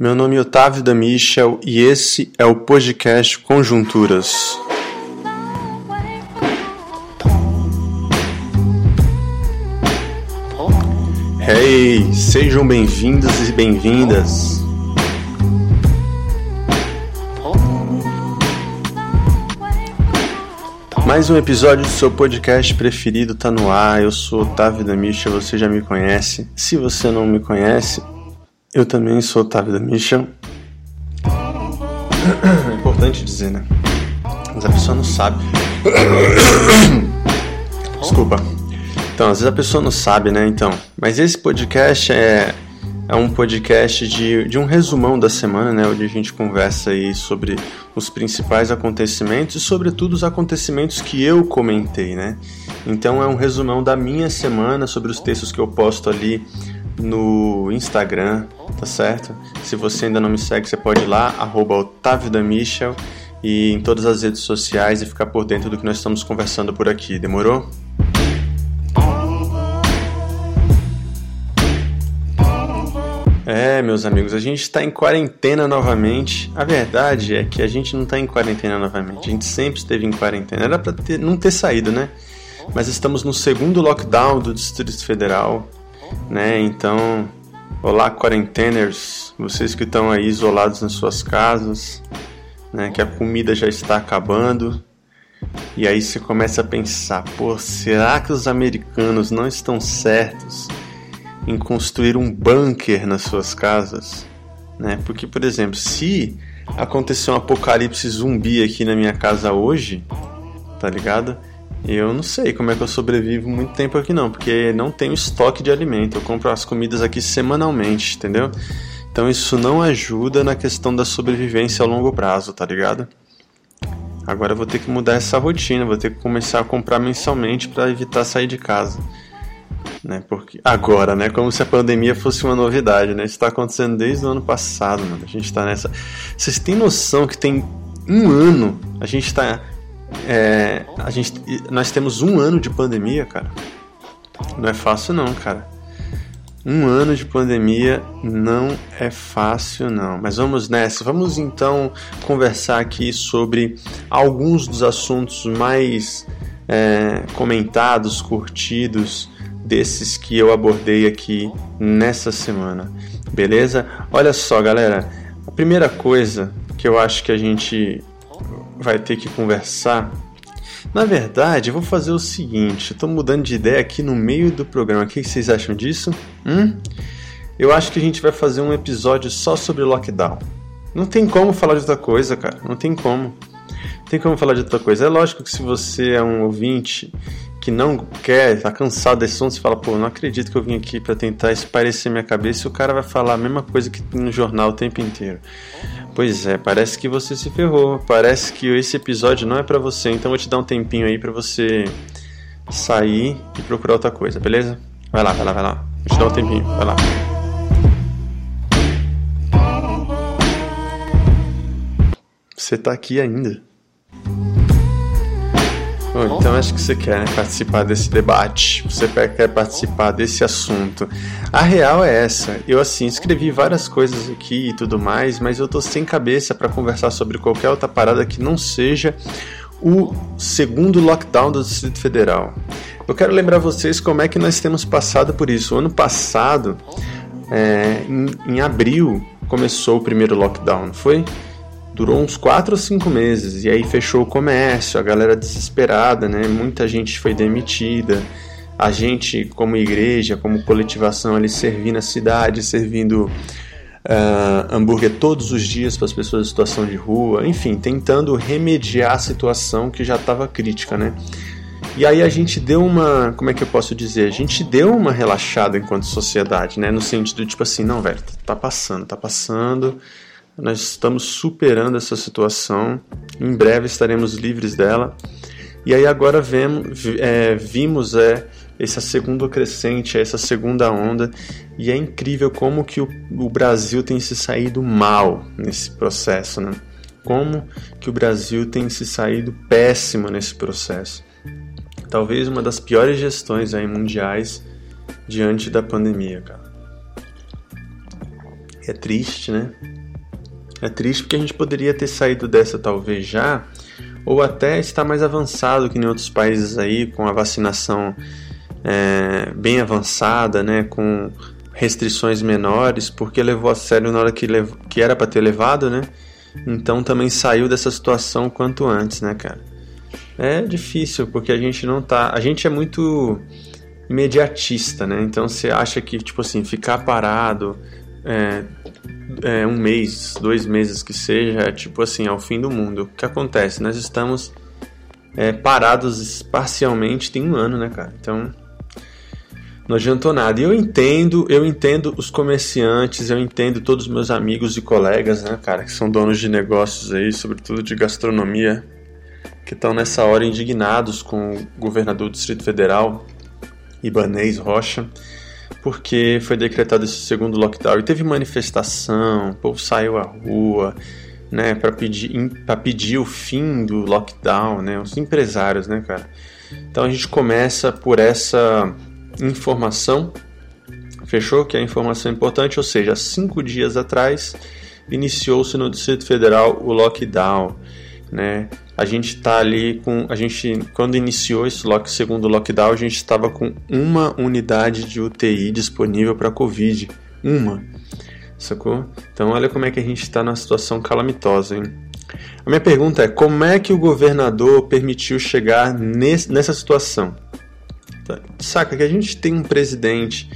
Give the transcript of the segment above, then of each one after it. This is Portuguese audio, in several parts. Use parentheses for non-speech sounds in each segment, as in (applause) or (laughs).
Meu nome é Otávio da Michel e esse é o podcast Conjunturas. Hey, sejam bem-vindos e bem-vindas. Mais um episódio do seu podcast preferido tá no ar. Eu sou Otávio da Michel, você já me conhece. Se você não me conhece, eu também sou Otávio da Michel. É importante dizer, né? Mas a pessoa não sabe. Desculpa. Então, às vezes a pessoa não sabe, né? Então, mas esse podcast é, é um podcast de, de um resumão da semana, né? Onde a gente conversa aí sobre os principais acontecimentos e, sobretudo, os acontecimentos que eu comentei, né? Então, é um resumão da minha semana sobre os textos que eu posto ali no Instagram, tá certo? Se você ainda não me segue, você pode ir lá, arroba Michel, e em todas as redes sociais e ficar por dentro do que nós estamos conversando por aqui, demorou? É, meus amigos, a gente está em quarentena novamente. A verdade é que a gente não está em quarentena novamente. A gente sempre esteve em quarentena. Era para não ter saído, né? Mas estamos no segundo lockdown do Distrito Federal, né? Então, olá quarenteners, vocês que estão aí isolados nas suas casas, né? Que a comida já está acabando. E aí você começa a pensar, pô, será que os americanos não estão certos? em construir um bunker nas suas casas, né? Porque, por exemplo, se acontecer um apocalipse zumbi aqui na minha casa hoje, tá ligado? Eu não sei como é que eu sobrevivo muito tempo aqui não, porque não tenho estoque de alimento. Eu compro as comidas aqui semanalmente, entendeu? Então isso não ajuda na questão da sobrevivência a longo prazo, tá ligado? Agora eu vou ter que mudar essa rotina, vou ter que começar a comprar mensalmente para evitar sair de casa né? Porque agora, né? Como se a pandemia fosse uma novidade, né? Isso está acontecendo desde o ano passado, mano. A gente está nessa. Vocês têm noção que tem um ano a gente está é, a gente nós temos um ano de pandemia, cara. Não é fácil não, cara. Um ano de pandemia não é fácil, não. Mas vamos nessa. Vamos então conversar aqui sobre alguns dos assuntos mais é, comentados, curtidos desses que eu abordei aqui nessa semana. Beleza? Olha só, galera. A primeira coisa que eu acho que a gente vai ter que conversar. Na verdade, eu vou fazer o seguinte: estou mudando de ideia aqui no meio do programa. O que vocês acham disso? Hum? Eu acho que a gente vai fazer um episódio só sobre lockdown. Não tem como falar de outra coisa, cara. Não tem como. Não tem como falar de outra coisa. É lógico que se você é um ouvinte que não quer, tá cansado desse som, você fala, pô, não acredito que eu vim aqui para tentar esparecer minha cabeça e o cara vai falar a mesma coisa que no jornal o tempo inteiro. Pois é, parece que você se ferrou, parece que esse episódio não é para você, então eu vou te dar um tempinho aí para você sair e procurar outra coisa, beleza? Vai lá, vai lá, vai lá. Vou te dar um tempinho, vai lá. Você tá aqui ainda? Bom, então acho que você quer né, participar desse debate, você quer participar desse assunto. A real é essa. Eu assim escrevi várias coisas aqui e tudo mais, mas eu tô sem cabeça para conversar sobre qualquer outra parada que não seja o segundo lockdown do Distrito Federal. Eu quero lembrar vocês como é que nós temos passado por isso. O ano passado, é, em, em abril, começou o primeiro lockdown, não foi? Durou uns 4 ou 5 meses e aí fechou o comércio, a galera desesperada, né? Muita gente foi demitida. A gente, como igreja, como coletivação ali servindo a cidade, servindo uh, hambúrguer todos os dias para as pessoas em situação de rua, enfim, tentando remediar a situação que já estava crítica, né? E aí a gente deu uma, como é que eu posso dizer? A gente deu uma relaxada enquanto sociedade, né? No sentido tipo assim, não, velho, tá passando, tá passando nós estamos superando essa situação, em breve estaremos livres dela. E aí agora vemos, é, vimos é, essa segunda crescente, essa segunda onda, e é incrível como que o, o Brasil tem se saído mal nesse processo, né? Como que o Brasil tem se saído péssimo nesse processo. Talvez uma das piores gestões aí mundiais diante da pandemia, cara. É triste, né? É triste porque a gente poderia ter saído dessa talvez já, ou até estar mais avançado que em outros países aí, com a vacinação é, bem avançada, né? Com restrições menores, porque levou a sério na hora que, que era para ter levado, né? Então também saiu dessa situação quanto antes, né, cara? É difícil, porque a gente não tá. A gente é muito imediatista, né? Então você acha que, tipo assim, ficar parado é, é, um mês, dois meses que seja, é tipo assim, ao fim do mundo. O que acontece? Nós estamos é, parados parcialmente tem um ano, né, cara? Então não adiantou nada. E eu entendo, eu entendo os comerciantes, eu entendo todos os meus amigos e colegas, né, cara, que são donos de negócios aí, sobretudo de gastronomia, que estão nessa hora indignados com o governador do Distrito Federal, Ibanês Rocha, porque foi decretado esse segundo lockdown e teve manifestação, o povo saiu à rua, né, para pedir pedir o fim do lockdown, né, os empresários, né, cara. Então a gente começa por essa informação. Fechou? Que é a informação importante, ou seja, cinco dias atrás iniciou-se no Distrito Federal o lockdown. Né? A gente está ali com. A gente, quando iniciou esse lock, segundo lockdown, a gente estava com uma unidade de UTI disponível para Covid. Uma. Sacou? Então olha como é que a gente está numa situação calamitosa, hein? A minha pergunta é: como é que o governador permitiu chegar nesse, nessa situação? Saca que a gente tem um presidente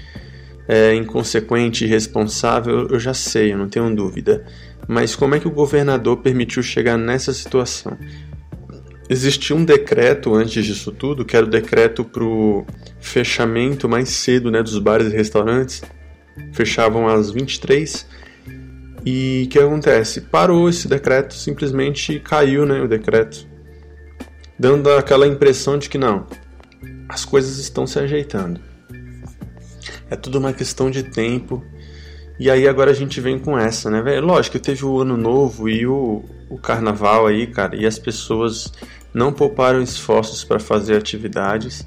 é, inconsequente e irresponsável, eu já sei, eu não tenho dúvida. Mas como é que o governador permitiu chegar nessa situação? Existia um decreto antes disso tudo, que era o decreto para o fechamento mais cedo né, dos bares e restaurantes. Fechavam às 23 e o que acontece? Parou esse decreto, simplesmente caiu né, o decreto. Dando aquela impressão de que não, as coisas estão se ajeitando. É tudo uma questão de tempo. E aí agora a gente vem com essa, né, velho? Lógico teve o ano novo e o, o carnaval aí, cara, e as pessoas não pouparam esforços para fazer atividades.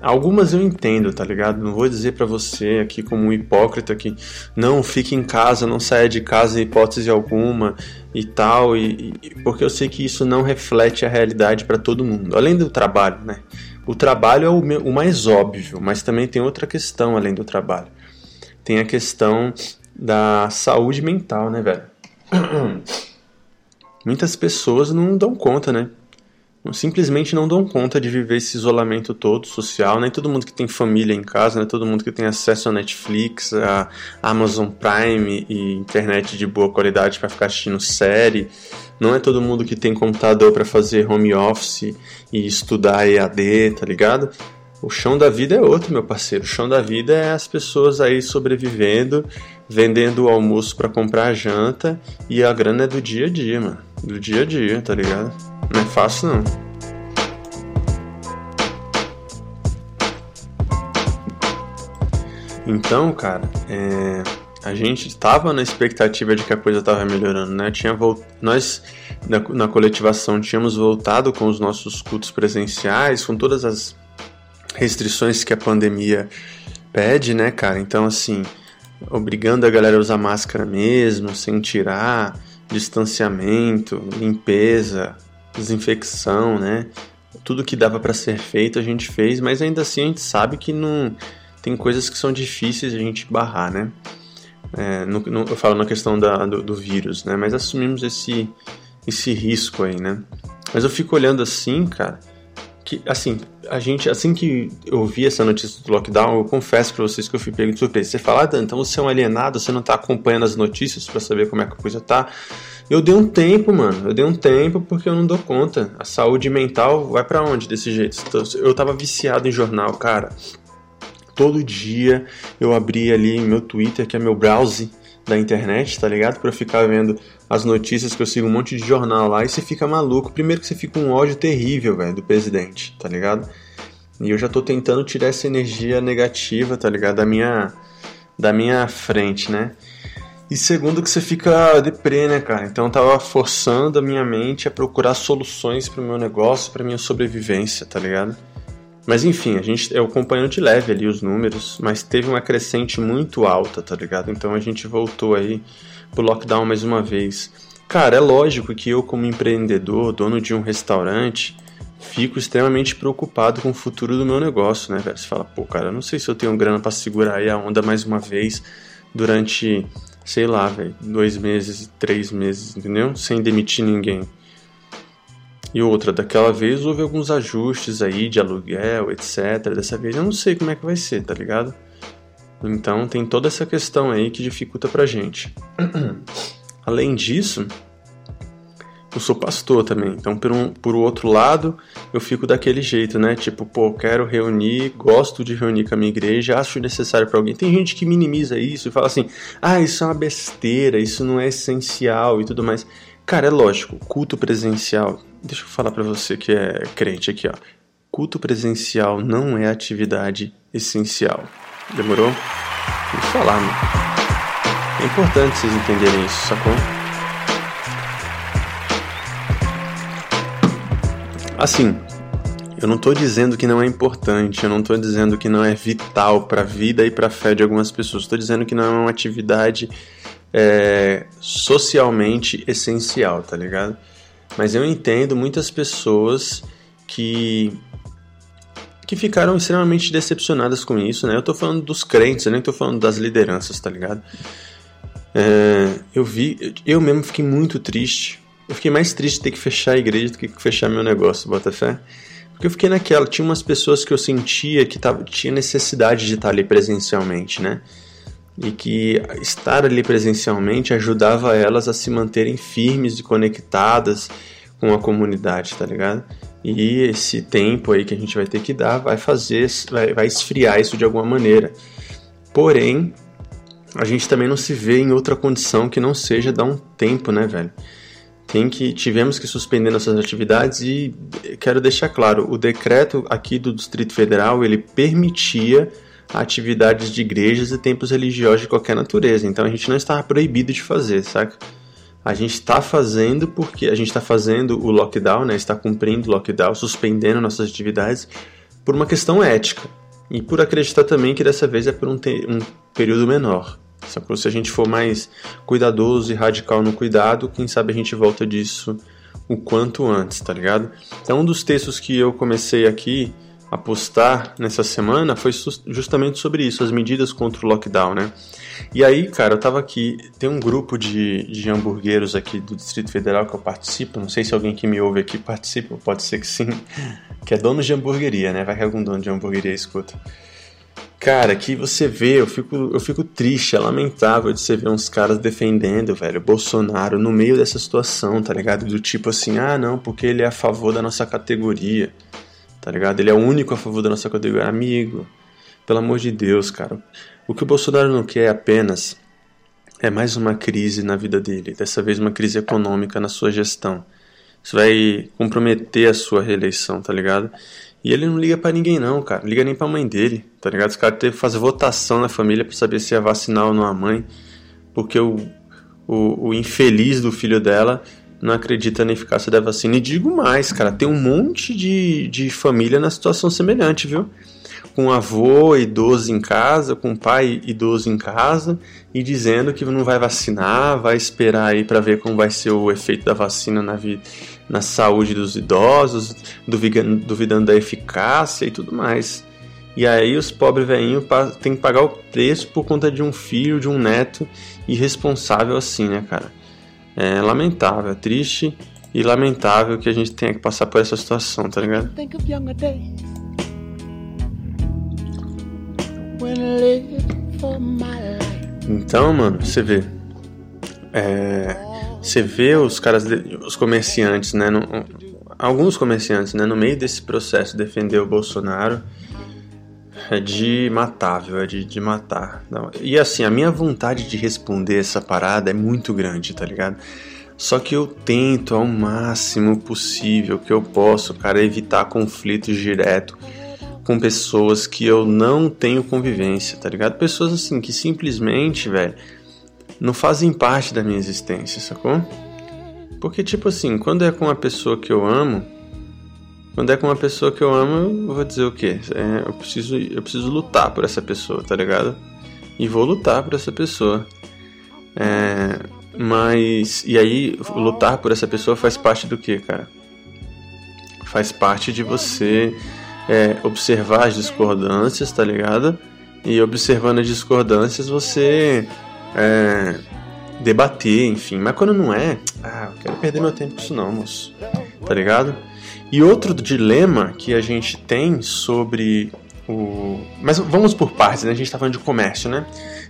Algumas eu entendo, tá ligado? Não vou dizer para você aqui como um hipócrita que não fique em casa, não saia de casa em hipótese alguma e tal, e, e porque eu sei que isso não reflete a realidade para todo mundo. Além do trabalho, né? O trabalho é o, o mais óbvio, mas também tem outra questão além do trabalho. Tem a questão da saúde mental, né, velho? (clears throat) Muitas pessoas não dão conta, né? Simplesmente não dão conta de viver esse isolamento todo social. Nem todo mundo que tem família em casa, nem todo mundo que tem acesso a Netflix, a Amazon Prime e internet de boa qualidade para ficar assistindo série não é todo mundo que tem computador para fazer home office e estudar EAD, tá ligado? O chão da vida é outro, meu parceiro. O chão da vida é as pessoas aí sobrevivendo, vendendo o almoço para comprar a janta e a grana é do dia a dia, mano. Do dia a dia, tá ligado? Não é fácil não. Então, cara, é a gente estava na expectativa de que a coisa estava melhorando, né? Tinha volt... Nós, na, na coletivação, tínhamos voltado com os nossos cultos presenciais, com todas as restrições que a pandemia pede, né, cara? Então, assim, obrigando a galera a usar máscara mesmo, sem tirar, distanciamento, limpeza, desinfecção, né? Tudo que dava para ser feito a gente fez, mas ainda assim a gente sabe que não tem coisas que são difíceis a gente barrar, né? É, no, no, eu falo na questão da, do, do, vírus, né? Mas assumimos esse, esse risco aí, né? Mas eu fico olhando assim, cara, que assim, a gente, assim que eu vi essa notícia do lockdown, eu confesso para vocês que eu fui pego de surpresa. Você fala, ah, então você é um alienado, você não tá acompanhando as notícias para saber como é que a coisa tá. Eu dei um tempo, mano. Eu dei um tempo porque eu não dou conta. A saúde mental vai para onde desse jeito? Eu tava viciado em jornal, cara todo dia eu abria ali meu Twitter, que é meu browse da internet, tá ligado? Pra ficar vendo as notícias que eu sigo um monte de jornal lá e você fica maluco. Primeiro que você fica um ódio terrível, velho, do presidente, tá ligado? E eu já tô tentando tirar essa energia negativa, tá ligado? Da minha, da minha frente, né? E segundo que você fica deprê, né, cara? Então eu tava forçando a minha mente a procurar soluções pro meu negócio, pra minha sobrevivência, tá ligado? Mas enfim, a gente eu acompanhando de leve ali os números, mas teve uma crescente muito alta, tá ligado? Então a gente voltou aí pro lockdown mais uma vez. Cara, é lógico que eu como empreendedor, dono de um restaurante, fico extremamente preocupado com o futuro do meu negócio, né, velho? Você fala, pô, cara, eu não sei se eu tenho grana para segurar aí a onda mais uma vez durante, sei lá, velho, dois meses, três meses, entendeu? Sem demitir ninguém. E outra, daquela vez houve alguns ajustes aí de aluguel, etc. Dessa vez eu não sei como é que vai ser, tá ligado? Então tem toda essa questão aí que dificulta pra gente. (clears throat) Além disso, eu sou pastor também. Então, por, um, por outro lado, eu fico daquele jeito, né? Tipo, pô, quero reunir, gosto de reunir com a minha igreja, acho necessário para alguém. Tem gente que minimiza isso e fala assim: ah, isso é uma besteira, isso não é essencial e tudo mais. Cara, é lógico, culto presencial. Deixa eu falar para você que é crente aqui, ó. Culto presencial não é atividade essencial. Demorou? Que falar, mano. É importante vocês entenderem isso, sacou? Assim, eu não estou dizendo que não é importante, eu não estou dizendo que não é vital para a vida e para a fé de algumas pessoas. Estou dizendo que não é uma atividade é, socialmente essencial, tá ligado? Mas eu entendo muitas pessoas que que ficaram extremamente decepcionadas com isso, né? Eu tô falando dos crentes, eu nem tô falando das lideranças, tá ligado? É, eu vi, eu mesmo fiquei muito triste. Eu fiquei mais triste de ter que fechar a igreja do que fechar meu negócio, bota fé. Porque eu fiquei naquela, tinha umas pessoas que eu sentia que tava, tinha necessidade de estar ali presencialmente, né? E que estar ali presencialmente ajudava elas a se manterem firmes e conectadas com a comunidade, tá ligado? E esse tempo aí que a gente vai ter que dar vai fazer, vai, vai esfriar isso de alguma maneira. Porém, a gente também não se vê em outra condição que não seja dar um tempo, né, velho? Tem que tivemos que suspender nossas atividades e quero deixar claro, o decreto aqui do Distrito Federal, ele permitia atividades de igrejas e templos religiosos de qualquer natureza. Então a gente não estava proibido de fazer, saca? A gente está fazendo porque a gente está fazendo o lockdown, né? Está cumprindo o lockdown, suspendendo nossas atividades por uma questão ética e por acreditar também que dessa vez é por um, um período menor. Sacou? Se a gente for mais cuidadoso e radical no cuidado, quem sabe a gente volta disso o quanto antes, tá ligado? Então, um dos textos que eu comecei aqui a postar nessa semana foi justamente sobre isso, as medidas contra o lockdown, né? E aí, cara, eu tava aqui, tem um grupo de, de hamburgueiros aqui do Distrito Federal que eu participo, não sei se alguém que me ouve aqui participa, pode ser que sim, (laughs) que é dono de hamburgueria, né? Vai que algum dono de hamburgueria escuta. Cara, que você vê, eu fico, eu fico triste, é lamentável de você ver uns caras defendendo, velho, Bolsonaro no meio dessa situação, tá ligado? Do tipo assim, ah, não, porque ele é a favor da nossa categoria tá ligado? Ele é o único a favor da nossa categoria. Amigo, pelo amor de Deus, cara. O que o Bolsonaro não quer apenas é mais uma crise na vida dele, dessa vez uma crise econômica na sua gestão. Isso vai comprometer a sua reeleição, tá ligado? E ele não liga para ninguém não, cara. Não liga nem pra mãe dele, tá ligado? Os caras teve que fazer votação na família para saber se ia vacinar ou não a mãe, porque o, o, o infeliz do filho dela não acredita na eficácia da vacina. E digo mais, cara, tem um monte de, de família na situação semelhante, viu? Com avô idoso em casa, com pai idoso em casa, e dizendo que não vai vacinar, vai esperar aí para ver como vai ser o efeito da vacina na, vida, na saúde dos idosos, duvidando, duvidando da eficácia e tudo mais. E aí os pobres velhinhos têm que pagar o preço por conta de um filho, de um neto irresponsável assim, né, cara? É lamentável, é triste e lamentável que a gente tenha que passar por essa situação, tá ligado? Então, mano, você vê. É, você vê os caras, os comerciantes, né? No, alguns comerciantes, né? No meio desse processo defender o Bolsonaro é de matável, é de, de matar. Não. E assim, a minha vontade de responder essa parada é muito grande, tá ligado? Só que eu tento ao máximo possível que eu posso, cara, evitar conflitos direto com pessoas que eu não tenho convivência, tá ligado? Pessoas assim que simplesmente, velho, não fazem parte da minha existência, sacou? Porque, tipo assim, quando é com uma pessoa que eu amo, Quando é com uma pessoa que eu amo, eu vou dizer o quê? É, eu, preciso, eu preciso lutar por essa pessoa, tá ligado? E vou lutar por essa pessoa. É, mas. E aí, lutar por essa pessoa faz parte do que, cara? Faz parte de você é, observar as discordâncias, tá ligado? E observando as discordâncias, você é, debater, enfim. Mas quando não é, ah, eu quero perder meu tempo com isso não, moço. Tá ligado? E outro dilema que a gente tem sobre o. Mas vamos por partes, né? A gente tá falando de comércio, né?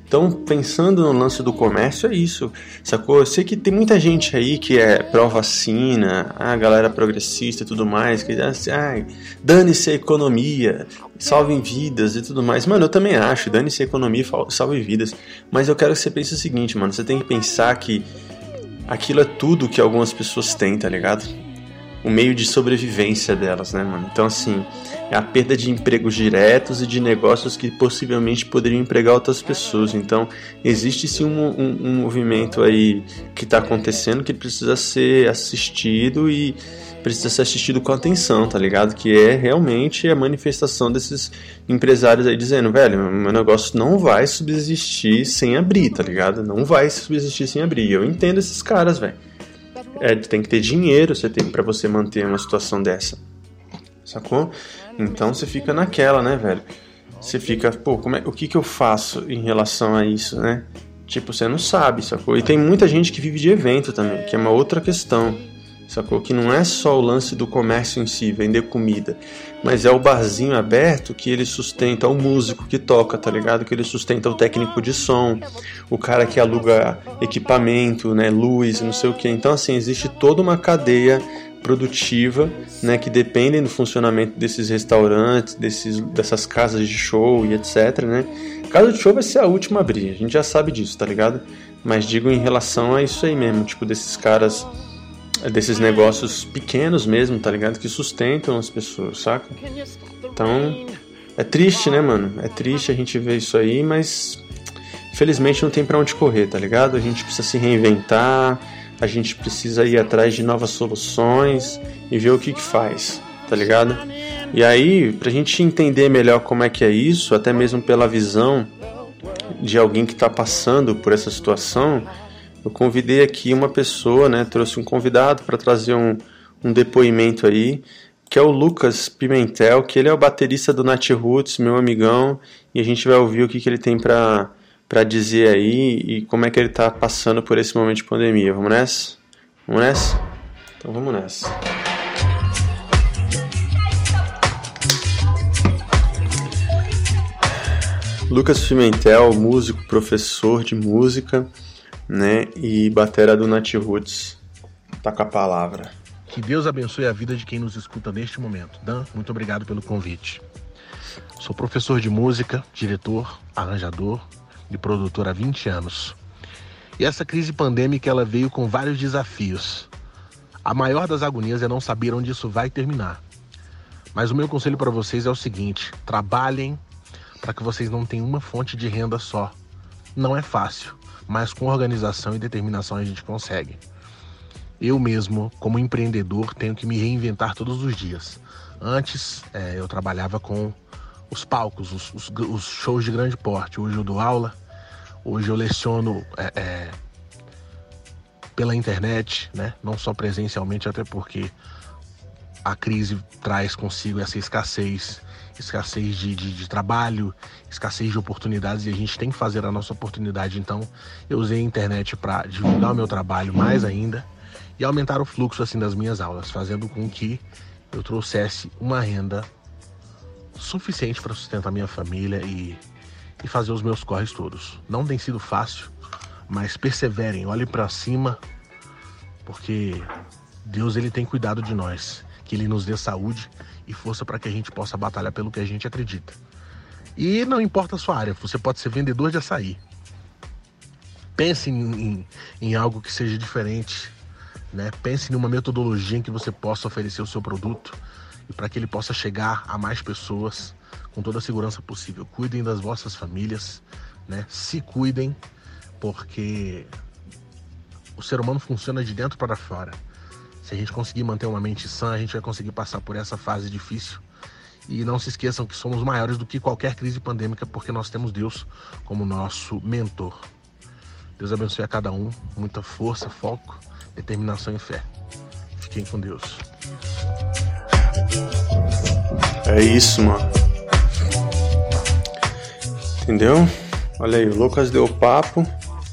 Então, pensando no lance do comércio, é isso, sacou? Eu sei que tem muita gente aí que é pró-vacina, a galera progressista e tudo mais, que diz assim, ai, dane-se a economia, salvem vidas e tudo mais. Mano, eu também acho, dane-se a economia, salve vidas. Mas eu quero que você pense o seguinte, mano, você tem que pensar que aquilo é tudo que algumas pessoas têm, tá ligado? O meio de sobrevivência delas, né, mano? Então, assim, é a perda de empregos diretos e de negócios que possivelmente poderiam empregar outras pessoas. Então, existe sim um, um, um movimento aí que está acontecendo que precisa ser assistido e precisa ser assistido com atenção, tá ligado? Que é realmente a manifestação desses empresários aí dizendo, velho, meu negócio não vai subsistir sem abrir, tá ligado? Não vai subsistir sem abrir. Eu entendo esses caras, velho. É, tem que ter dinheiro você tem para você manter uma situação dessa. Sacou? Então você fica naquela, né, velho? Você fica, pô, como é, o que que eu faço em relação a isso, né? Tipo, você não sabe, sacou? E tem muita gente que vive de evento também, que é uma outra questão, sacou? Que não é só o lance do comércio em si, vender comida, mas é o barzinho aberto que ele sustenta o músico que toca, tá ligado? Que ele sustenta o técnico de som, o cara que aluga equipamento, né, luz, não sei o que. Então, assim, existe toda uma cadeia produtiva, né, que dependem do funcionamento desses restaurantes, desses, dessas casas de show e etc, né? Casa de show vai ser a última a abrir, a gente já sabe disso, tá ligado? Mas digo em relação a isso aí mesmo, tipo desses caras, desses negócios pequenos mesmo, tá ligado? Que sustentam as pessoas, saca? Então, é triste, né, mano? É triste a gente ver isso aí, mas infelizmente não tem para onde correr, tá ligado? A gente precisa se reinventar, a gente precisa ir atrás de novas soluções e ver o que, que faz, tá ligado? E aí, pra gente entender melhor como é que é isso, até mesmo pela visão de alguém que está passando por essa situação, eu convidei aqui uma pessoa, né? Trouxe um convidado para trazer um, um depoimento aí, que é o Lucas Pimentel, que ele é o baterista do Nat Roots, meu amigão, e a gente vai ouvir o que, que ele tem para para dizer aí e como é que ele está passando por esse momento de pandemia. Vamos nessa? Vamos nessa? Então vamos nessa. Lucas Pimentel, músico, professor de música, né, e batera do Nat Roots. Tá com a palavra. Que Deus abençoe a vida de quem nos escuta neste momento. Dan, muito obrigado pelo convite. Sou professor de música, diretor, arranjador, de produtor há 20 anos. E essa crise pandêmica ela veio com vários desafios. A maior das agonias é não saber onde isso vai terminar. Mas o meu conselho para vocês é o seguinte: trabalhem para que vocês não tenham uma fonte de renda só. Não é fácil, mas com organização e determinação a gente consegue. Eu mesmo, como empreendedor, tenho que me reinventar todos os dias. Antes, é, eu trabalhava com os palcos, os, os, os, shows de grande porte. Hoje eu dou aula, hoje eu leciono é, é, pela internet, né? não só presencialmente, até porque a crise traz consigo essa escassez, escassez de, de, de, trabalho, escassez de oportunidades e a gente tem que fazer a nossa oportunidade. Então, eu usei a internet para divulgar o meu trabalho mais ainda e aumentar o fluxo assim das minhas aulas, fazendo com que eu trouxesse uma renda suficiente para sustentar minha família e, e fazer os meus corres todos. Não tem sido fácil, mas perseverem, olhem para cima, porque Deus ele tem cuidado de nós, que ele nos dê saúde e força para que a gente possa batalhar pelo que a gente acredita. E não importa a sua área, você pode ser vendedor de açaí. Pense em, em, em algo que seja diferente, né? Pense numa metodologia em que você possa oferecer o seu produto e para que ele possa chegar a mais pessoas com toda a segurança possível. Cuidem das vossas famílias, né? Se cuidem, porque o ser humano funciona de dentro para fora. Se a gente conseguir manter uma mente sã, a gente vai conseguir passar por essa fase difícil. E não se esqueçam que somos maiores do que qualquer crise pandêmica, porque nós temos Deus como nosso mentor. Deus abençoe a cada um, muita força, foco, determinação e fé. Fiquem com Deus. É isso, mano. Entendeu? Olha aí, o Lucas deu o papo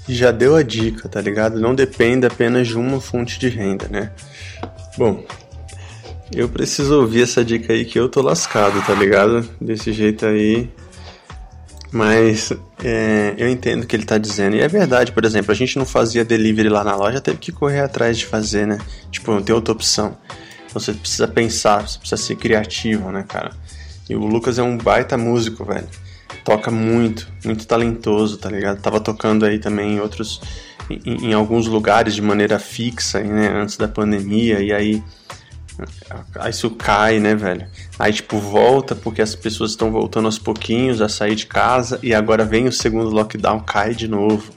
e já deu a dica, tá ligado? Não depende apenas de uma fonte de renda, né? Bom, eu preciso ouvir essa dica aí que eu tô lascado, tá ligado? Desse jeito aí. Mas é, eu entendo o que ele tá dizendo. E é verdade, por exemplo, a gente não fazia delivery lá na loja, teve que correr atrás de fazer, né? Tipo, não tem outra opção. Então você precisa pensar, você precisa ser criativo, né, cara? E o Lucas é um baita músico, velho. Toca muito, muito talentoso, tá ligado? Tava tocando aí também em outros. Em, em alguns lugares de maneira fixa, né? Antes da pandemia, e aí Aí isso cai, né, velho? Aí, tipo, volta porque as pessoas estão voltando aos pouquinhos a sair de casa e agora vem o segundo lockdown, cai de novo,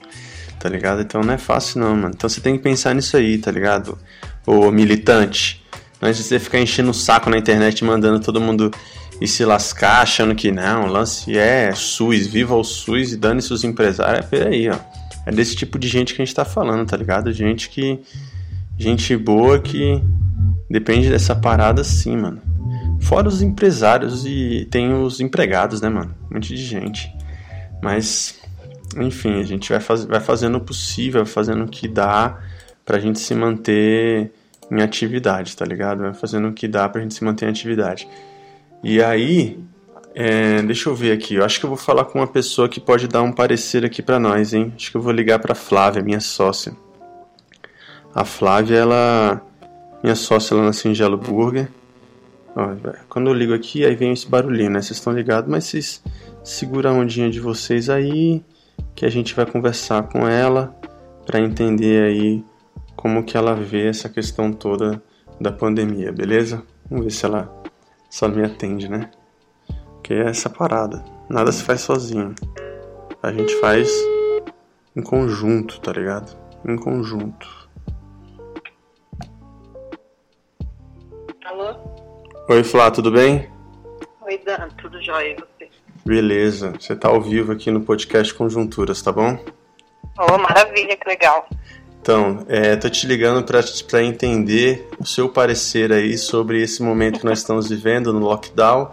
tá ligado? Então não é fácil, não, mano. Então você tem que pensar nisso aí, tá ligado? Ô militante. Antes de você ficar enchendo o saco na internet mandando todo mundo e se lascar achando que não, o lance é SUS, viva o SUS e dane-se os empresários. É, peraí, ó. É desse tipo de gente que a gente tá falando, tá ligado? Gente que. Gente boa que Depende dessa parada sim, mano. Fora os empresários e tem os empregados, né, mano? Um monte de gente. Mas, enfim, a gente vai, faz, vai fazendo o possível, fazendo o que dá pra gente se manter em atividade, tá ligado? Vai fazendo o que dá pra gente se manter em atividade. E aí, é, deixa eu ver aqui. Eu acho que eu vou falar com uma pessoa que pode dar um parecer aqui para nós, hein? Acho que eu vou ligar pra Flávia, minha sócia. A Flávia, ela minha sócia lá na Singelo Burger. Ó, quando eu ligo aqui, aí vem esse barulhinho, né? Vocês estão ligados, mas vocês segura a ondinha de vocês aí, que a gente vai conversar com ela para entender aí como que ela vê essa questão toda da pandemia, beleza? Vamos ver se ela só me atende, né? Que é essa parada. Nada se faz sozinho. A gente faz em conjunto, tá ligado? Em conjunto. Oi, Flá, tudo bem? Oi, Dan, tudo jóia e você? Beleza, você tá ao vivo aqui no podcast Conjunturas, tá bom? Oh, maravilha, que legal. Então, é, tô te ligando para entender o seu parecer aí sobre esse momento que nós estamos vivendo no lockdown.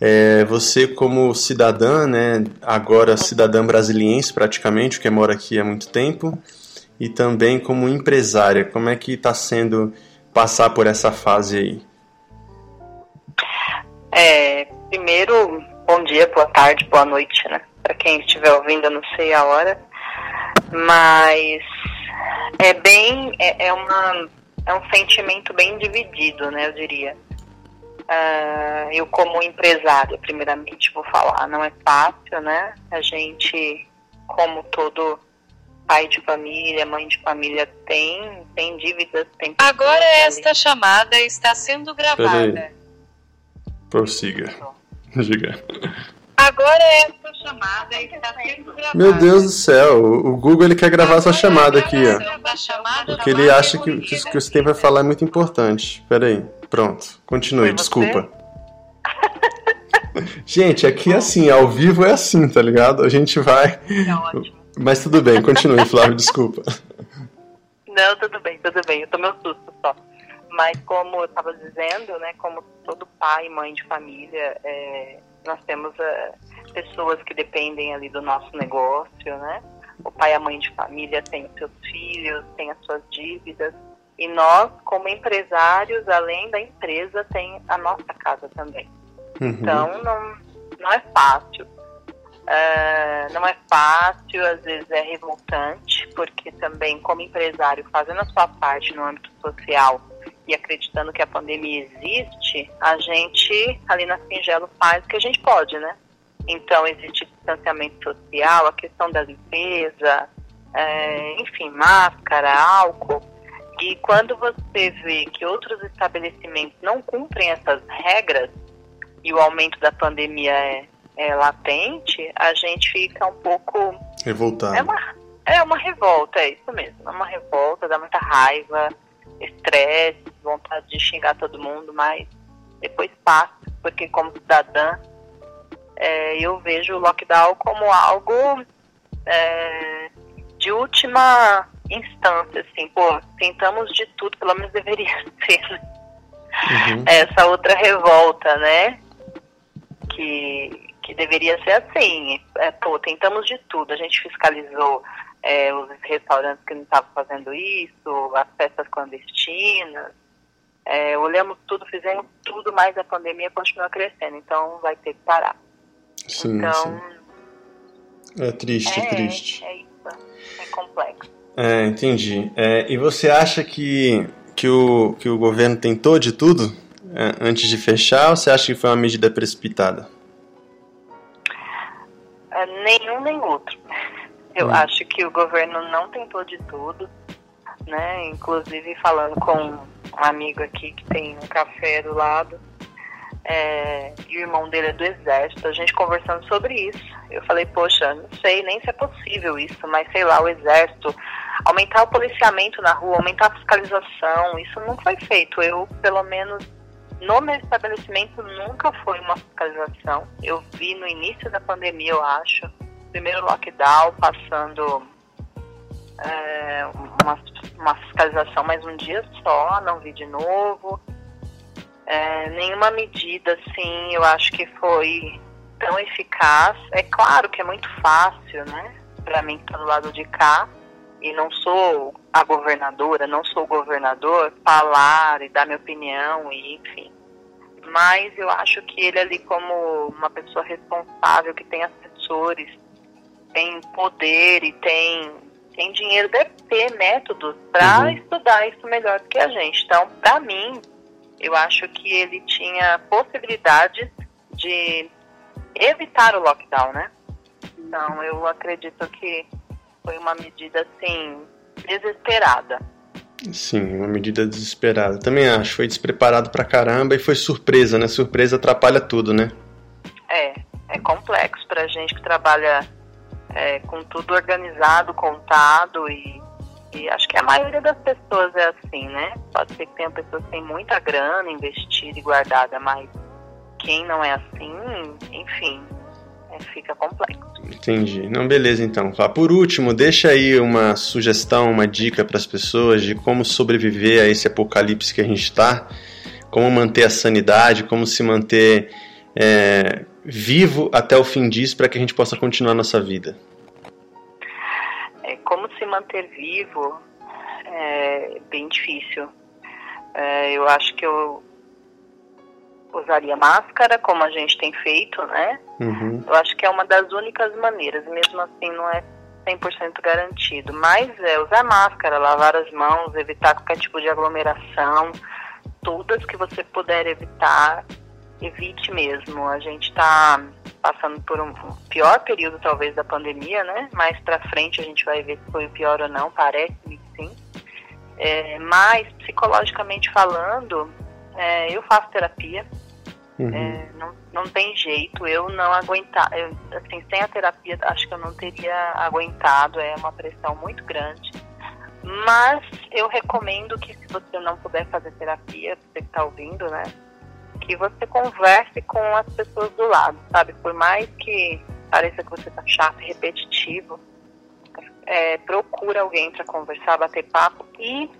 É, você como cidadã, né, agora cidadã brasiliense praticamente, que mora aqui há muito tempo, e também como empresária, como é que está sendo passar por essa fase aí? É, primeiro, bom dia, boa tarde, boa noite, né? Para quem estiver ouvindo, eu não sei a hora. Mas é bem. É, é, uma, é um sentimento bem dividido, né? Eu diria. Uh, eu, como empresária, primeiramente vou falar, não é fácil, né? A gente, como todo pai de família, mãe de família, tem, tem dívidas, tem. Agora esta ali. chamada está sendo gravada. Prossiga. (laughs) Diga. Agora essa chamada está sendo gravada. Meu Deus do céu, o Google ele quer gravar sua chamada aqui, ó. Porque ele acha que, que o que você tem para falar é muito importante. Pera aí. Pronto. Continue, desculpa. (laughs) Gente, aqui é assim, ao vivo é assim, tá ligado? A gente vai. É Mas tudo bem, continue, Flávio, desculpa. Não, tudo bem, tudo bem. Eu tomei um susto só. Mas como eu estava dizendo, né, como todo pai e mãe de família, é, nós temos é, pessoas que dependem ali do nosso negócio, né? O pai e a mãe de família têm os seus filhos, têm as suas dívidas. E nós, como empresários, além da empresa, tem a nossa casa também. Uhum. Então, não, não é fácil. Uh, não é fácil, às vezes é revoltante, porque também, como empresário, fazendo a sua parte no âmbito social, e acreditando que a pandemia existe, a gente ali na Singelo faz o que a gente pode, né? Então existe distanciamento social, a questão da limpeza, é, enfim, máscara, álcool. E quando você vê que outros estabelecimentos não cumprem essas regras e o aumento da pandemia é, é latente, a gente fica um pouco revoltado. É uma, é uma revolta, é isso mesmo, é uma revolta, dá muita raiva estresse, vontade de xingar todo mundo, mas depois passa, porque como cidadã é, eu vejo o lockdown como algo é, de última instância, assim, pô, tentamos de tudo, pelo menos deveria (laughs) ser né? uhum. essa outra revolta, né? Que, que deveria ser assim, é, pô, tentamos de tudo, a gente fiscalizou é, os restaurantes que não estavam fazendo isso, as festas clandestinas, é, olhamos tudo, fizemos tudo, mas a pandemia continua crescendo, então vai ter que parar. Sim, então, sim. É triste, é, triste. É isso, é complexo. É, entendi. É, e você acha que, que, o, que o governo tentou de tudo é, antes de fechar ou você acha que foi uma medida precipitada? É, nenhum nem outro. Eu hum. acho que o governo não tentou de tudo, né? Inclusive falando com um amigo aqui que tem um café do lado, é, e o irmão dele é do exército, a gente conversando sobre isso. Eu falei, poxa, não sei nem se é possível isso, mas sei lá, o exército, aumentar o policiamento na rua, aumentar a fiscalização, isso não foi feito. Eu, pelo menos, no meu estabelecimento nunca foi uma fiscalização. Eu vi no início da pandemia, eu acho, primeiro lockdown, passando é, uma, uma fiscalização mais um dia só, não vi de novo. É, nenhuma medida, assim, eu acho que foi tão eficaz. É claro que é muito fácil, né, para mim que tá do lado de cá, e não sou a governadora, não sou o governador, falar e dar minha opinião, e enfim. Mas eu acho que ele ali como uma pessoa responsável, que tem assessores, tem poder e tem, tem dinheiro, deve ter métodos para uhum. estudar isso melhor do que a gente. Então, para mim, eu acho que ele tinha possibilidades de evitar o lockdown, né? Então, eu acredito que foi uma medida, assim, desesperada. Sim, uma medida desesperada. Também acho, foi despreparado pra caramba e foi surpresa, né? Surpresa atrapalha tudo, né? É, é complexo pra gente que trabalha é, com tudo organizado, contado e e acho que a maioria das pessoas é assim, né? Pode ser que tenha pessoas que têm muita grana investida e guardada, mas quem não é assim, enfim, é, fica complexo. Entendi. Não, beleza então. Por último, deixa aí uma sugestão, uma dica para as pessoas de como sobreviver a esse apocalipse que a gente está, como manter a sanidade, como se manter é, vivo até o fim disso para que a gente possa continuar nossa vida como se manter vivo é bem difícil. É, eu acho que eu usaria máscara, como a gente tem feito, né? Uhum. Eu acho que é uma das únicas maneiras, mesmo assim não é 100% garantido. Mas é usar máscara, lavar as mãos, evitar qualquer tipo de aglomeração, todas que você puder evitar, evite mesmo. A gente está passando por um pior período talvez da pandemia, né? Mais para frente a gente vai ver se foi o pior ou não, parece-me que sim. É, mas psicologicamente falando, é, eu faço terapia. Uhum. É, não, não tem jeito, eu não aguentar, eu, assim, sem a terapia acho que eu não teria aguentado, é uma pressão muito grande. Mas eu recomendo que se você não puder fazer terapia, você que está ouvindo, né? Que você converse com as pessoas do lado, sabe? Por mais que pareça que você tá chato e repetitivo, é, procura alguém para conversar, bater papo e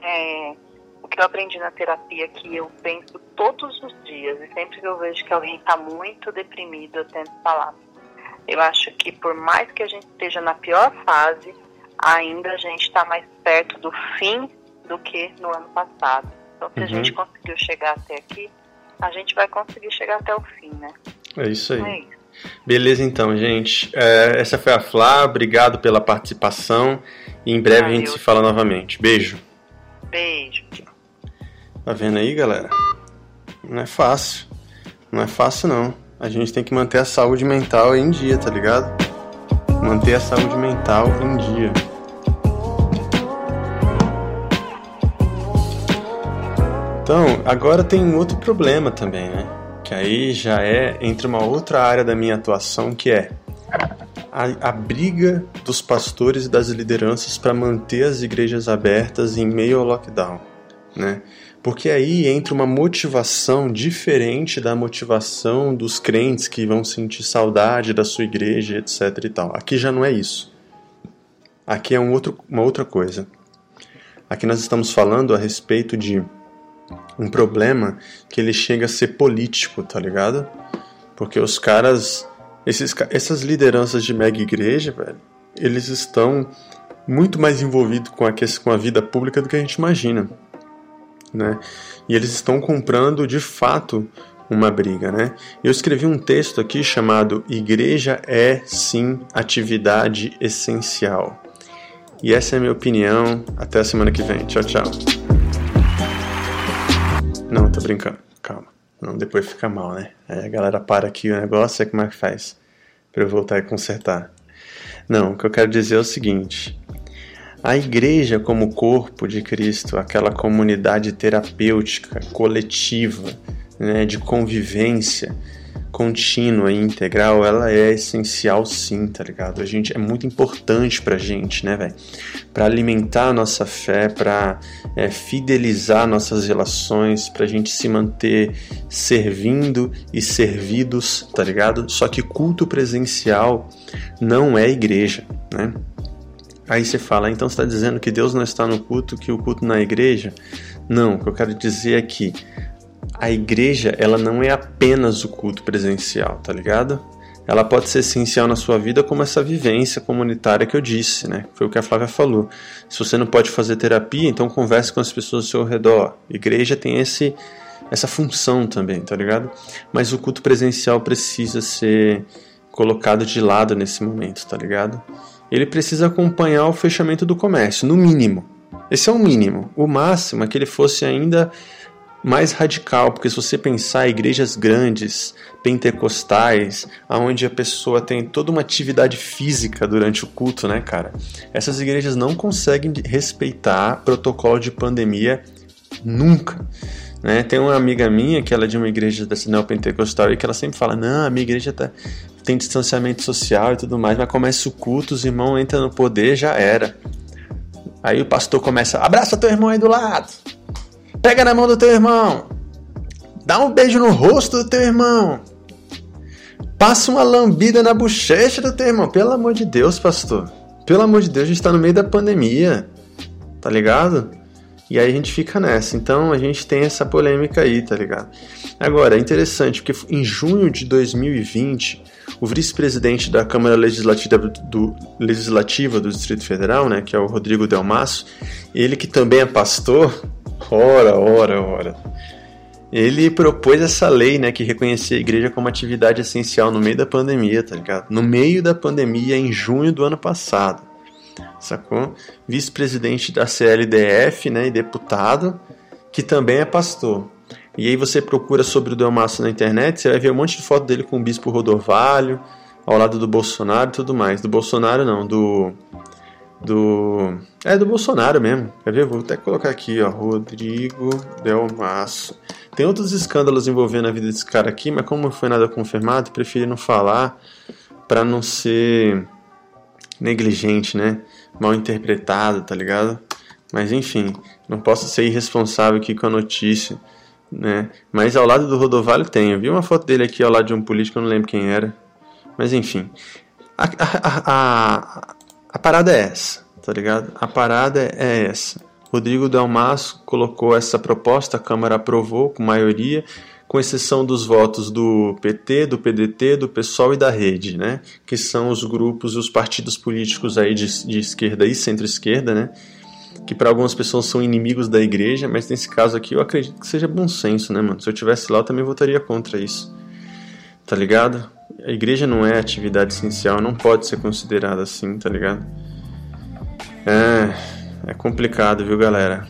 é, o que eu aprendi na terapia que eu penso todos os dias e sempre que eu vejo que alguém está muito deprimido, eu tento falar. Eu acho que por mais que a gente esteja na pior fase, ainda a gente está mais perto do fim do que no ano passado. Então, se uhum. a gente conseguiu chegar até aqui, a gente vai conseguir chegar até o fim, né? É isso aí. É isso. Beleza, então, gente. É, essa foi a Flá. Obrigado pela participação. E em breve a gente se fala novamente. Beijo. Beijo. Tá vendo aí, galera? Não é fácil. Não é fácil, não. A gente tem que manter a saúde mental em dia, tá ligado? Manter a saúde mental em dia. Então, agora tem um outro problema também, né? Que aí já é entre uma outra área da minha atuação, que é a, a briga dos pastores e das lideranças para manter as igrejas abertas em meio ao lockdown. né? Porque aí entra uma motivação diferente da motivação dos crentes que vão sentir saudade da sua igreja, etc e tal. Aqui já não é isso. Aqui é um outro, uma outra coisa. Aqui nós estamos falando a respeito de um problema que ele chega a ser político, tá ligado? Porque os caras, esses, essas lideranças de mega igreja, velho, eles estão muito mais envolvidos com a, com a vida pública do que a gente imagina né? E eles estão comprando de fato uma briga, né? Eu escrevi um texto aqui chamado Igreja é sim atividade essencial. E essa é a minha opinião. Até a semana que vem. Tchau, tchau. Não, tô brincando. Calma. Não, depois fica mal, né? Aí a galera para aqui o negócio, é como é que faz? Pra eu voltar e consertar. Não, o que eu quero dizer é o seguinte: a igreja, como corpo de Cristo, aquela comunidade terapêutica, coletiva, né, de convivência contínua e integral, ela é essencial sim, tá ligado? A gente é muito importante pra gente, né, velho? Pra alimentar a nossa fé, pra é, fidelizar nossas relações, pra gente se manter servindo e servidos, tá ligado? Só que culto presencial não é igreja, né? Aí você fala, então você está dizendo que Deus não está no culto, que o culto na igreja? Não, o que eu quero dizer é que a igreja ela não é apenas o culto presencial, tá ligado? Ela pode ser essencial na sua vida como essa vivência comunitária que eu disse, né? Foi o que a Flávia falou. Se você não pode fazer terapia, então converse com as pessoas ao seu redor. Igreja tem esse essa função também, tá ligado? Mas o culto presencial precisa ser colocado de lado nesse momento, tá ligado? ele precisa acompanhar o fechamento do comércio, no mínimo. Esse é o mínimo. O máximo é que ele fosse ainda mais radical, porque se você pensar em igrejas grandes, pentecostais, aonde a pessoa tem toda uma atividade física durante o culto, né, cara? Essas igrejas não conseguem respeitar protocolo de pandemia nunca. Né? Tem uma amiga minha que ela é de uma igreja da neopentecostal e que ela sempre fala: Não, a minha igreja tá, tem distanciamento social e tudo mais, mas começa o culto, os irmãos entram no poder, já era. Aí o pastor começa: Abraça teu irmão aí do lado, pega na mão do teu irmão, dá um beijo no rosto do teu irmão, passa uma lambida na bochecha do teu irmão. Pelo amor de Deus, pastor, pelo amor de Deus, a gente está no meio da pandemia, tá ligado? E aí a gente fica nessa. Então a gente tem essa polêmica aí, tá ligado? Agora, é interessante porque em junho de 2020, o vice-presidente da Câmara Legislativa do, Legislativa do Distrito Federal, né, que é o Rodrigo Delmasso, ele que também é pastor, ora, ora, ora, ele propôs essa lei, né, que reconhecia a igreja como atividade essencial no meio da pandemia, tá ligado? No meio da pandemia, em junho do ano passado sacou? Vice-presidente da CLDF, né, e deputado, que também é pastor. E aí você procura sobre o Delmasso na internet, você vai ver um monte de foto dele com o bispo Rodovalho, ao lado do Bolsonaro e tudo mais. Do Bolsonaro não, do do é do Bolsonaro mesmo. Quer ver? Vou até colocar aqui, ó, Rodrigo Delmasso. Tem outros escândalos envolvendo a vida desse cara aqui, mas como não foi nada confirmado, preferi não falar para não ser negligente, né? Mal interpretado, tá ligado? Mas enfim, não posso ser irresponsável aqui com a notícia, né? Mas ao lado do Rodovalho tem. Eu vi uma foto dele aqui ao lado de um político, eu não lembro quem era. Mas enfim, a, a, a, a parada é essa, tá ligado? A parada é essa. Rodrigo Dalmasso colocou essa proposta, a Câmara aprovou com maioria com exceção dos votos do PT, do PDT, do PSOL e da Rede, né? Que são os grupos e os partidos políticos aí de, de esquerda e centro-esquerda, né? Que para algumas pessoas são inimigos da igreja, mas nesse caso aqui eu acredito que seja bom senso, né, mano? Se eu tivesse lá eu também votaria contra isso. Tá ligado? A igreja não é atividade essencial, não pode ser considerada assim, tá ligado? É, é complicado, viu, galera?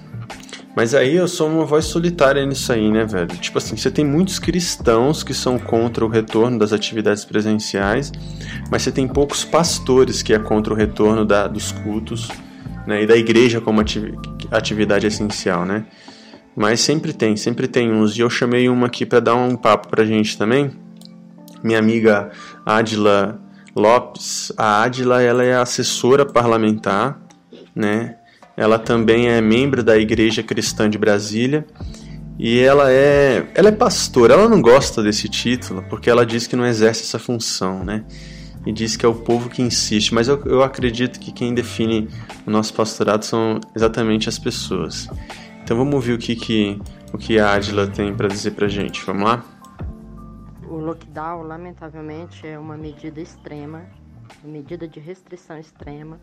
Mas aí eu sou uma voz solitária nisso aí, né, velho? Tipo assim, você tem muitos cristãos que são contra o retorno das atividades presenciais, mas você tem poucos pastores que é contra o retorno da, dos cultos, né, e da igreja como atividade essencial, né? Mas sempre tem, sempre tem uns. E eu chamei uma aqui para dar um papo pra gente também. Minha amiga Adila Lopes. A Adila, ela é assessora parlamentar, né? Ela também é membro da Igreja Cristã de Brasília e ela é, ela é pastora. Ela não gosta desse título porque ela diz que não exerce essa função, né? E diz que é o povo que insiste. Mas eu, eu acredito que quem define o nosso pastorado são exatamente as pessoas. Então vamos ouvir o que, que, o que a Adila tem para dizer para gente. Vamos lá? O lockdown, lamentavelmente, é uma medida extrema, uma medida de restrição extrema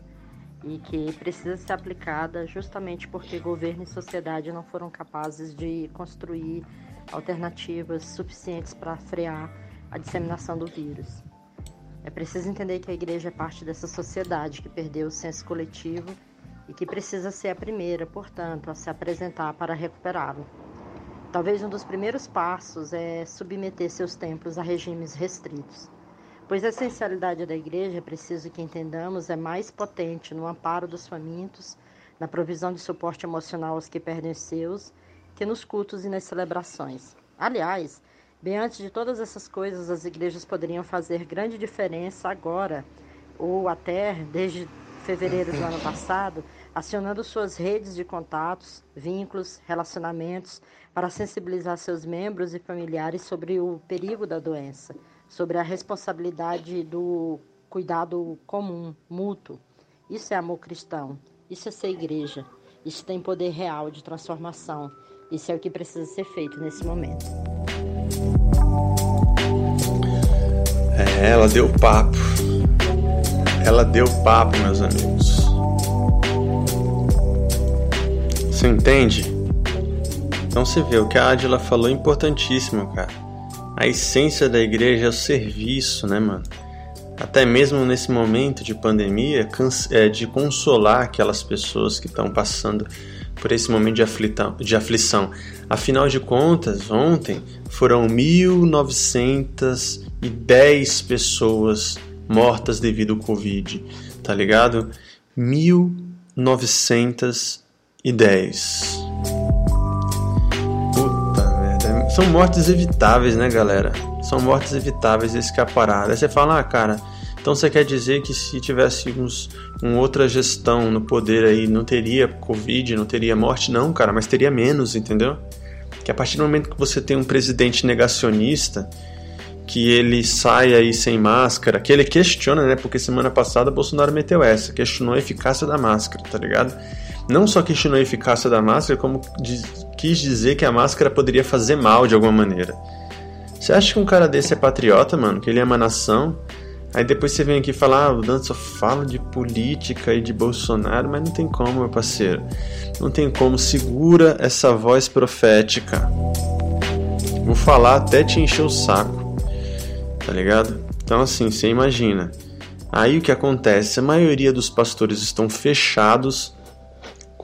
e que precisa ser aplicada justamente porque governo e sociedade não foram capazes de construir alternativas suficientes para frear a disseminação do vírus. É preciso entender que a igreja é parte dessa sociedade que perdeu o senso coletivo e que precisa ser a primeira, portanto, a se apresentar para recuperá-lo. Talvez um dos primeiros passos é submeter seus templos a regimes restritos pois a essencialidade da igreja, é preciso que entendamos, é mais potente no amparo dos famintos, na provisão de suporte emocional aos que perdem os seus, que nos cultos e nas celebrações. Aliás, bem antes de todas essas coisas, as igrejas poderiam fazer grande diferença agora, ou até desde fevereiro do ano passado, acionando suas redes de contatos, vínculos, relacionamentos, para sensibilizar seus membros e familiares sobre o perigo da doença sobre a responsabilidade do cuidado comum, mútuo. Isso é amor cristão, isso é ser igreja, isso tem poder real de transformação. Isso é o que precisa ser feito nesse momento. É, ela deu papo. Ela deu papo, meus amigos. Entende? Então você vê, o que a Adila falou é importantíssimo, cara a essência da igreja é o serviço, né, mano? Até mesmo nesse momento de pandemia, é, de consolar aquelas pessoas que estão passando por esse momento de, aflitão, de aflição. Afinal de contas, ontem foram 1.910 pessoas mortas devido ao Covid, tá ligado? 1.910. São mortes evitáveis, né, galera? São mortes evitáveis esse que é a parada. Aí você fala, ah, cara, então você quer dizer que se tivéssemos uma outra gestão no poder aí, não teria Covid, não teria morte? Não, cara, mas teria menos, entendeu? Que a partir do momento que você tem um presidente negacionista, que ele sai aí sem máscara, que ele questiona, né? Porque semana passada Bolsonaro meteu essa, questionou a eficácia da máscara, tá ligado? Não só questionou a eficácia da máscara, como quis dizer que a máscara poderia fazer mal de alguma maneira. Você acha que um cara desse é patriota, mano? Que ele ama a nação? Aí depois você vem aqui falar, ah, o Dan só fala de política e de Bolsonaro, mas não tem como, meu parceiro. Não tem como. Segura essa voz profética. Vou falar até te encher o saco. Tá ligado? Então assim, você imagina. Aí o que acontece? A maioria dos pastores estão fechados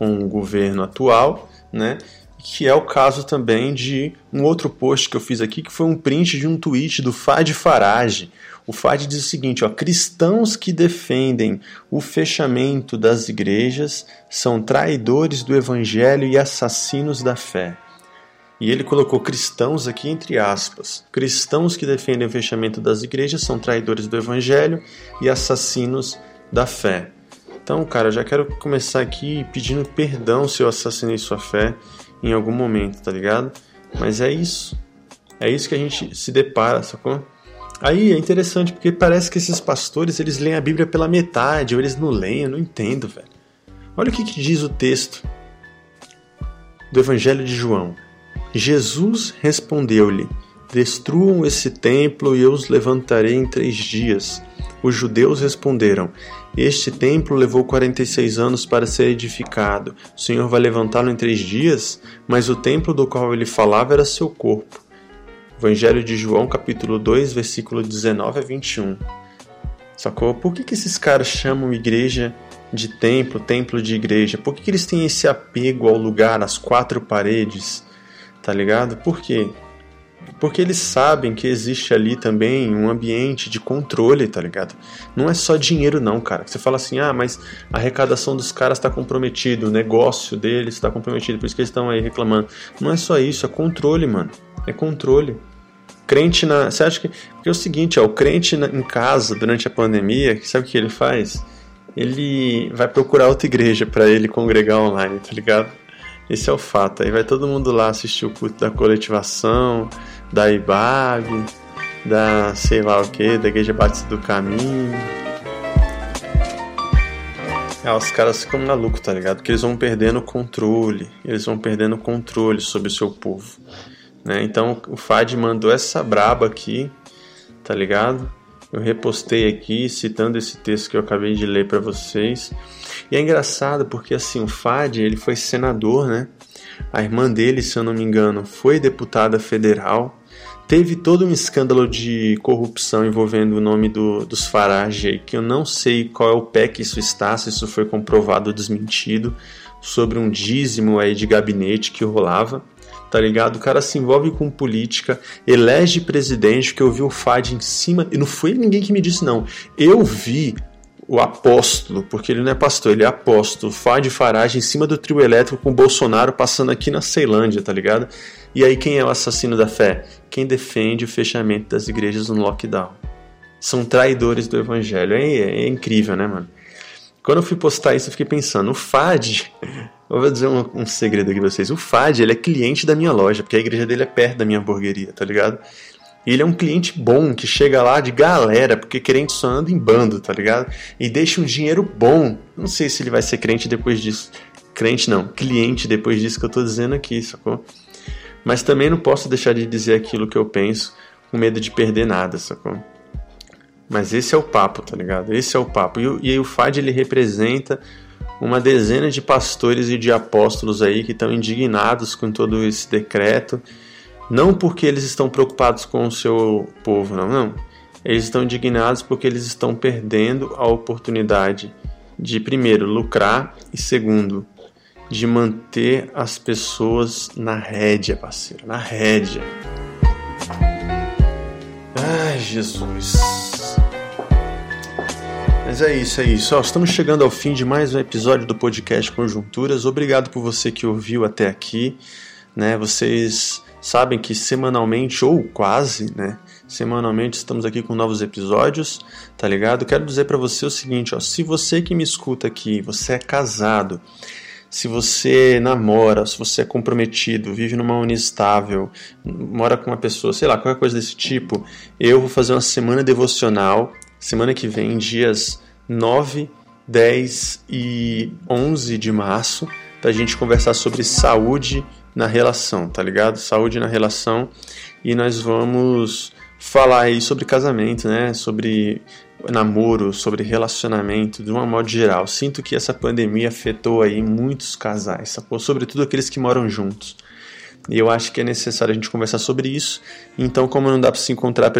com o governo atual, né? que é o caso também de um outro post que eu fiz aqui, que foi um print de um tweet do Fad Farage. O Fad diz o seguinte: ó, cristãos que defendem o fechamento das igrejas são traidores do evangelho e assassinos da fé. E ele colocou cristãos aqui entre aspas. Cristãos que defendem o fechamento das igrejas são traidores do evangelho e assassinos da fé. Então, cara, já quero começar aqui pedindo perdão se eu assassinei sua fé em algum momento, tá ligado? Mas é isso. É isso que a gente se depara, sacou? Aí é interessante porque parece que esses pastores eles leem a Bíblia pela metade, ou eles não leem, eu não entendo, velho. Olha o que, que diz o texto do Evangelho de João. Jesus respondeu-lhe: Destruam esse templo e eu os levantarei em três dias. Os judeus responderam: Este templo levou 46 anos para ser edificado. O Senhor vai levantá-lo em três dias? Mas o templo do qual ele falava era seu corpo. Evangelho de João, capítulo 2, versículo 19 a 21. Sacou? Por que, que esses caras chamam igreja de templo, templo de igreja? Por que, que eles têm esse apego ao lugar, às quatro paredes? Tá ligado? Por quê? Porque eles sabem que existe ali também um ambiente de controle, tá ligado? Não é só dinheiro, não, cara. Você fala assim, ah, mas a arrecadação dos caras está comprometida, o negócio deles está comprometido, por isso que eles estão aí reclamando. Não é só isso, é controle, mano. É controle. Crente na. Você acha que. Porque é o seguinte, ó, o crente na... em casa durante a pandemia, sabe o que ele faz? ele vai procurar outra igreja para ele congregar online, tá ligado? Esse é o fato. Aí vai todo mundo lá assistir o culto da coletivação, da IBAB, da sei lá o que, da Igreja Batista do Caminho. Ah, os caras ficam malucos, tá ligado? Porque eles vão perdendo o controle, eles vão perdendo o controle sobre o seu povo. Né? Então o FAD mandou essa braba aqui, tá ligado? Eu repostei aqui citando esse texto que eu acabei de ler para vocês. E é engraçado porque assim, o Fad, ele foi senador, né? A irmã dele, se eu não me engano, foi deputada federal. Teve todo um escândalo de corrupção envolvendo o nome do, dos Farage, que eu não sei qual é o pé que isso está, se isso foi comprovado ou desmentido, sobre um dízimo aí de gabinete que rolava tá ligado? O cara se envolve com política, elege presidente, que eu vi o FAD em cima, e não foi ninguém que me disse, não. Eu vi o apóstolo, porque ele não é pastor, ele é apóstolo, FAD Farage em cima do trio elétrico com o Bolsonaro passando aqui na Ceilândia, tá ligado? E aí quem é o assassino da fé? Quem defende o fechamento das igrejas no lockdown. São traidores do evangelho. É, é, é incrível, né, mano? Quando eu fui postar isso, eu fiquei pensando, o FAD (laughs) eu vou dizer um, um segredo aqui pra vocês. O Fad, ele é cliente da minha loja, porque a igreja dele é perto da minha hamburgueria, tá ligado? E ele é um cliente bom, que chega lá de galera, porque crente só anda em bando, tá ligado? E deixa um dinheiro bom. Não sei se ele vai ser crente depois disso. Crente não, cliente depois disso que eu tô dizendo aqui, sacou? Mas também não posso deixar de dizer aquilo que eu penso, com medo de perder nada, sacou? Mas esse é o papo, tá ligado? Esse é o papo. E, e o FAD ele representa uma dezena de pastores e de apóstolos aí que estão indignados com todo esse decreto, não porque eles estão preocupados com o seu povo, não, não. Eles estão indignados porque eles estão perdendo a oportunidade de, primeiro, lucrar e, segundo, de manter as pessoas na rédea, parceiro, na rédea. Ai, Jesus. Mas é isso, é isso. Ó, estamos chegando ao fim de mais um episódio do podcast Conjunturas. Obrigado por você que ouviu até aqui. Né? Vocês sabem que semanalmente, ou quase, né? Semanalmente estamos aqui com novos episódios, tá ligado? Quero dizer para você o seguinte, ó, se você que me escuta aqui, você é casado, se você namora, se você é comprometido, vive numa união estável, mora com uma pessoa, sei lá, qualquer coisa desse tipo, eu vou fazer uma semana devocional semana que vem, dias 9, 10 e 11 de março, para a gente conversar sobre saúde na relação, tá ligado? Saúde na relação e nós vamos falar aí sobre casamento, né? Sobre namoro, sobre relacionamento, de uma modo geral. Sinto que essa pandemia afetou aí muitos casais, sacou? Sobretudo aqueles que moram juntos. E eu acho que é necessário a gente conversar sobre isso. Então, como não dá para se encontrar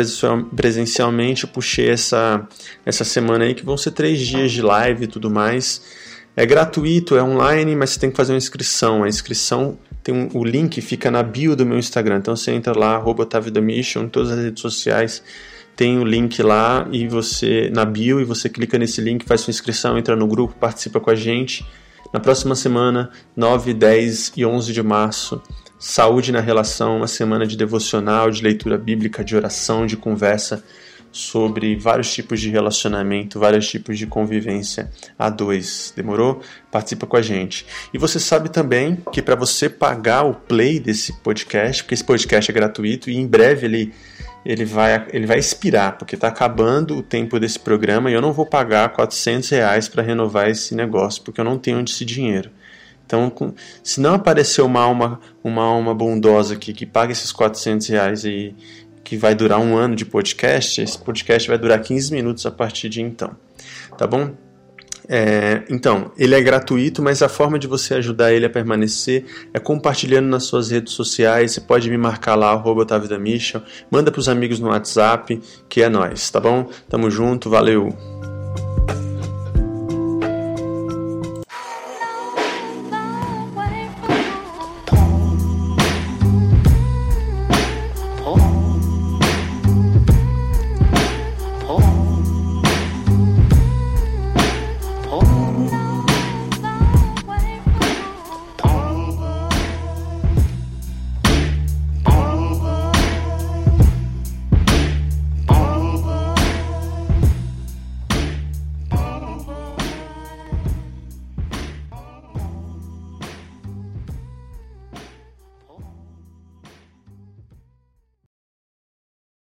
presencialmente, puxei essa, essa semana aí, que vão ser três dias de live e tudo mais. É gratuito, é online, mas você tem que fazer uma inscrição. A inscrição tem um, o link fica na bio do meu Instagram. Então você entra lá, arroba Mission, todas as redes sociais. Tem o link lá e você na bio e você clica nesse link, faz sua inscrição, entra no grupo, participa com a gente. Na próxima semana, 9, 10 e 11 de março, Saúde na relação, uma semana de devocional, de leitura bíblica, de oração, de conversa sobre vários tipos de relacionamento, vários tipos de convivência a dois. Demorou? Participa com a gente. E você sabe também que para você pagar o play desse podcast, porque esse podcast é gratuito e em breve ele ele vai, ele vai expirar, porque está acabando o tempo desse programa e eu não vou pagar 400 reais para renovar esse negócio, porque eu não tenho esse dinheiro. Então, se não aparecer uma alma, uma alma bondosa aqui que paga esses 400 reais e que vai durar um ano de podcast, esse podcast vai durar 15 minutos a partir de então. Tá bom? É, então, ele é gratuito, mas a forma de você ajudar ele a permanecer é compartilhando nas suas redes sociais. Você pode me marcar lá, arroba Mission, manda para os amigos no WhatsApp, que é nós, tá bom? Tamo junto, valeu!